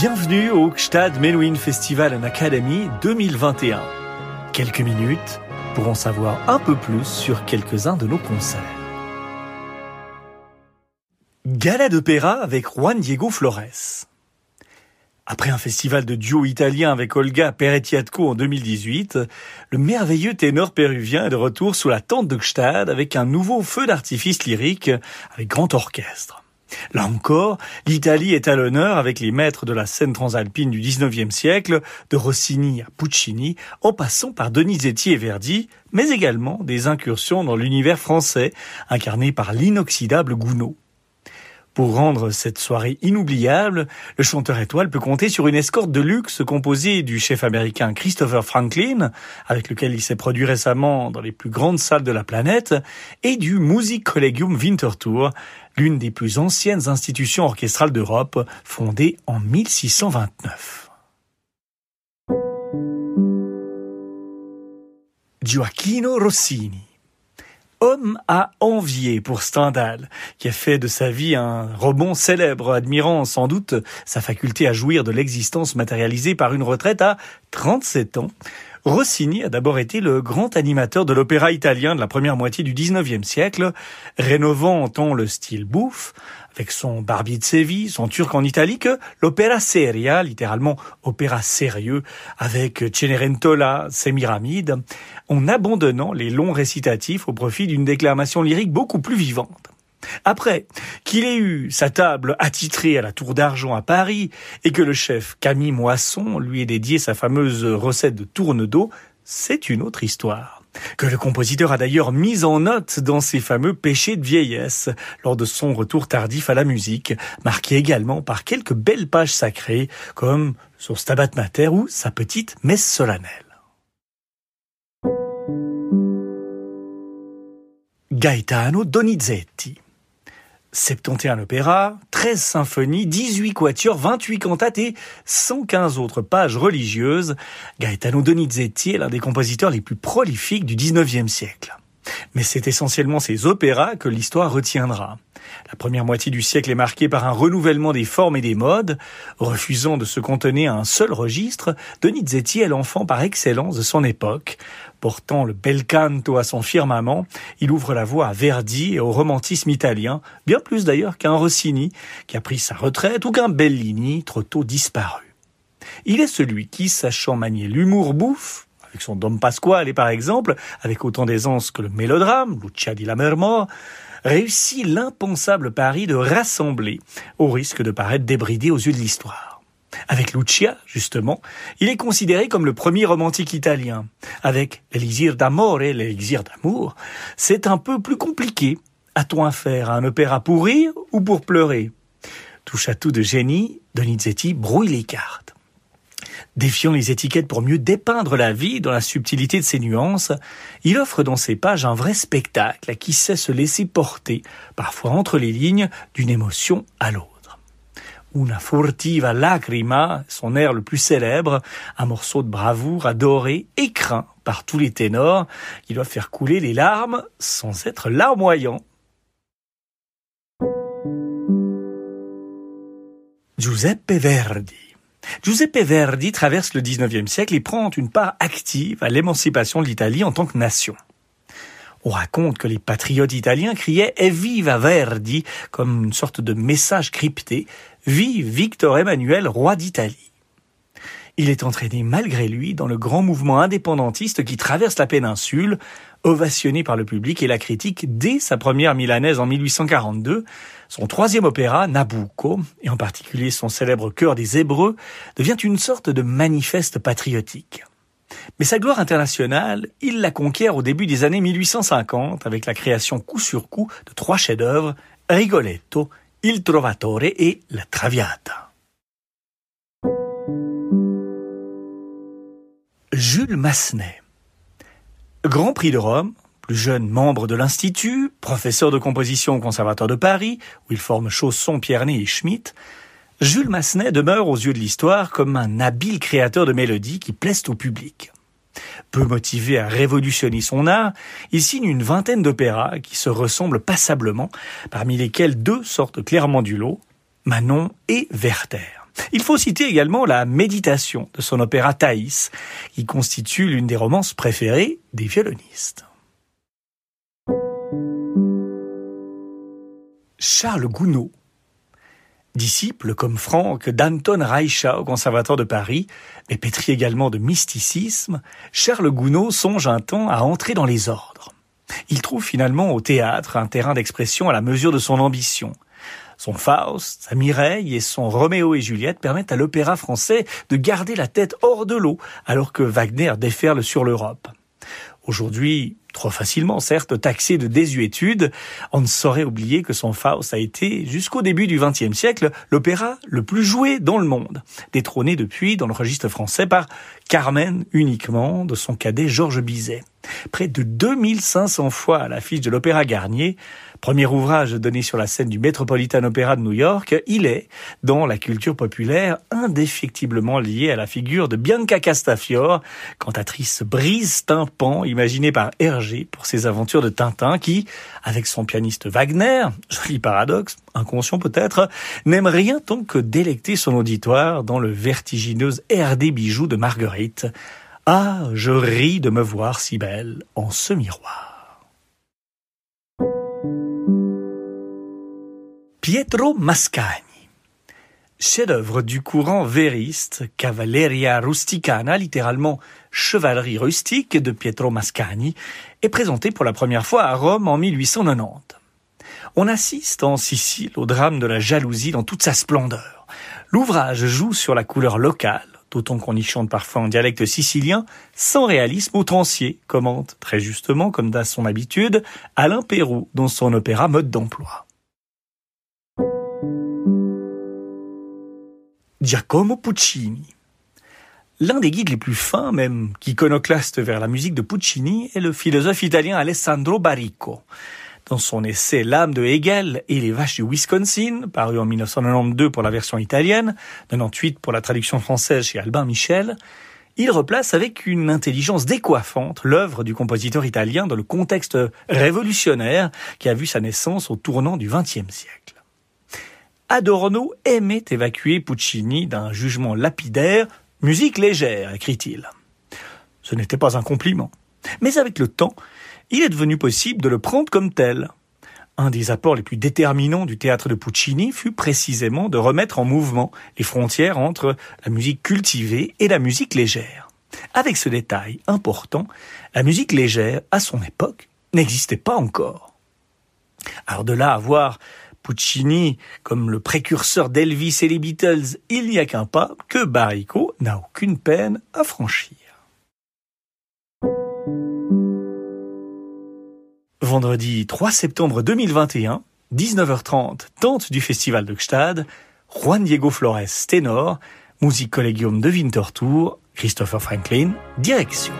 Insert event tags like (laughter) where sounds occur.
Bienvenue au Gstad Menuhin Festival and Academy 2021. Quelques minutes pour en savoir un peu plus sur quelques-uns de nos concerts. Gala d'opéra avec Juan Diego Flores. Après un festival de duo italien avec Olga Perettiatko en 2018, le merveilleux ténor péruvien est de retour sous la tente de Gstad avec un nouveau feu d'artifice lyrique avec grand orchestre. Là encore, l'Italie est à l'honneur avec les maîtres de la scène transalpine du XIXe siècle, de Rossini à Puccini, en passant par Donizetti et Verdi, mais également des incursions dans l'univers français, incarné par l'inoxydable Gounod. Pour rendre cette soirée inoubliable, le chanteur étoile peut compter sur une escorte de luxe composée du chef américain Christopher Franklin, avec lequel il s'est produit récemment dans les plus grandes salles de la planète, et du Music Collegium Winterthur, l'une des plus anciennes institutions orchestrales d'Europe, fondée en 1629. Gioacchino Rossini Homme à envier pour Stendhal, qui a fait de sa vie un rebond célèbre, admirant sans doute sa faculté à jouir de l'existence matérialisée par une retraite à 37 ans. Rossini a d'abord été le grand animateur de l'opéra italien de la première moitié du XIXe siècle, rénovant tant le style bouffe, avec son Barbier de Séville, son Turc en Italie, que l'opéra seria, littéralement opéra sérieux, avec Cenerentola, Semiramide, en abandonnant les longs récitatifs au profit d'une déclamation lyrique beaucoup plus vivante. Après qu'il ait eu sa table attitrée à la Tour d'Argent à Paris et que le chef Camille Moisson lui ait dédié sa fameuse recette de tourne d'eau, c'est une autre histoire que le compositeur a d'ailleurs mis en note dans ses fameux péchés de vieillesse lors de son retour tardif à la musique, marqué également par quelques belles pages sacrées comme sur Stabat Mater ou sa petite messe solennelle. Gaetano Donizetti 71 opéras, 13 symphonies, 18 quatuors, 28 cantates et 115 autres pages religieuses, Gaetano Donizetti est l'un des compositeurs les plus prolifiques du 19e siècle. Mais c'est essentiellement ses opéras que l'histoire retiendra. La première moitié du siècle est marquée par un renouvellement des formes et des modes. Refusant de se contenir à un seul registre, Donizetti est l'enfant par excellence de son époque. Portant le bel canto à son firmament, il ouvre la voie à Verdi et au romantisme italien, bien plus d'ailleurs qu'un Rossini, qui a pris sa retraite, ou qu'un Bellini, trop tôt disparu. Il est celui qui, sachant manier l'humour bouffe, avec son Dom Pasquale par exemple, avec autant d'aisance que le mélodrame, Lucia di Lammermoor, réussit l'impensable pari de rassembler, au risque de paraître débridé aux yeux de l'histoire. Avec Lucia, justement, il est considéré comme le premier romantique italien. Avec l'Élysire d'Amore, l'Élysire d'amour, c'est un peu plus compliqué. A-t-on affaire à un opéra pour rire ou pour pleurer? Touche à tout de génie, Donizetti brouille les cartes. Défiant les étiquettes pour mieux dépeindre la vie dans la subtilité de ses nuances, il offre dans ses pages un vrai spectacle à qui sait se laisser porter, parfois entre les lignes, d'une émotion à l'autre. Una furtiva lacrima, son air le plus célèbre, un morceau de bravoure adoré et craint par tous les ténors, qui doivent faire couler les larmes sans être larmoyants. Giuseppe Verdi Giuseppe Verdi traverse le XIXe siècle et prend une part active à l'émancipation de l'Italie en tant que nation. On raconte que les patriotes italiens criaient Evviva Verdi comme une sorte de message crypté Vive Victor Emmanuel, roi d'Italie. Il est entraîné malgré lui dans le grand mouvement indépendantiste qui traverse la péninsule, ovationné par le public et la critique dès sa première milanaise en 1842. Son troisième opéra, Nabucco, et en particulier son célèbre chœur des Hébreux, devient une sorte de manifeste patriotique. Mais sa gloire internationale, il la conquiert au début des années 1850 avec la création coup sur coup de trois chefs-d'œuvre, Rigoletto, Il Trovatore et La Traviata. Jules Massenet. Grand Prix de Rome, plus jeune membre de l'Institut, professeur de composition au Conservatoire de Paris, où il forme Chausson, Piernet et Schmitt, Jules Massenet demeure aux yeux de l'histoire comme un habile créateur de mélodies qui plaisent au public. Peu motivé à révolutionner son art, il signe une vingtaine d'opéras qui se ressemblent passablement, parmi lesquels deux sortent clairement du lot, Manon et Werther Il faut citer également la méditation de son opéra Thaïs, qui constitue l'une des romances préférées des violonistes. Charles Gounod. Disciple comme Franck d'Anton Reicha au Conservatoire de Paris, mais pétri également de mysticisme, Charles Gounod songe un temps à entrer dans les ordres. Il trouve finalement au théâtre un terrain d'expression à la mesure de son ambition. Son Faust, sa Mireille et son Roméo et Juliette permettent à l'opéra français de garder la tête hors de l'eau alors que Wagner déferle sur l'Europe. Aujourd'hui, trop facilement certes taxé de désuétude, on ne saurait oublier que son Faust a été, jusqu'au début du XXe siècle, l'opéra le plus joué dans le monde, détrôné depuis dans le registre français par Carmen uniquement de son cadet Georges Bizet. Près de 2500 fois à l'affiche de l'Opéra Garnier, premier ouvrage donné sur la scène du Metropolitan Opera de New York, il est, dans la culture populaire, indéfectiblement lié à la figure de Bianca Castafiore, cantatrice brise tympan imaginée par Hergé pour ses aventures de Tintin qui, avec son pianiste Wagner, (laughs) joli paradoxe, inconscient peut-être, n'aime rien tant que délecter son auditoire dans le vertigineux air des bijoux de Marguerite, ah, je ris de me voir si belle en ce miroir. Pietro Mascagni. Chef-d'œuvre du courant vériste, Cavalleria Rusticana, littéralement chevalerie rustique de Pietro Mascagni, est présenté pour la première fois à Rome en 1890. On assiste en Sicile au drame de la jalousie dans toute sa splendeur. L'ouvrage joue sur la couleur locale, d'autant qu'on y chante parfois en dialecte sicilien, sans réalisme outrancier, commente très justement, comme dans son habitude, Alain Pérou dans son opéra Mode d'emploi. Giacomo Puccini. L'un des guides les plus fins, même qu'iconoclaste vers la musique de Puccini, est le philosophe italien Alessandro Baricco. Dans son essai L'âme de Hegel et les vaches du Wisconsin, paru en 1992 pour la version italienne, 98 pour la traduction française chez Albin Michel, il replace avec une intelligence décoiffante l'œuvre du compositeur italien dans le contexte révolutionnaire qui a vu sa naissance au tournant du XXe siècle. Adorno aimait évacuer Puccini d'un jugement lapidaire, musique légère, écrit-il. Ce n'était pas un compliment. Mais avec le temps, il est devenu possible de le prendre comme tel. Un des apports les plus déterminants du théâtre de Puccini fut précisément de remettre en mouvement les frontières entre la musique cultivée et la musique légère. Avec ce détail important, la musique légère, à son époque, n'existait pas encore. Alors de là à voir Puccini comme le précurseur d'Elvis et les Beatles, il n'y a qu'un pas que Barrico n'a aucune peine à franchir. Vendredi 3 septembre 2021, 19h30, tente du festival de Gstad, Juan Diego Flores ténor, musique collégium de Winterthur, Christopher Franklin, direction.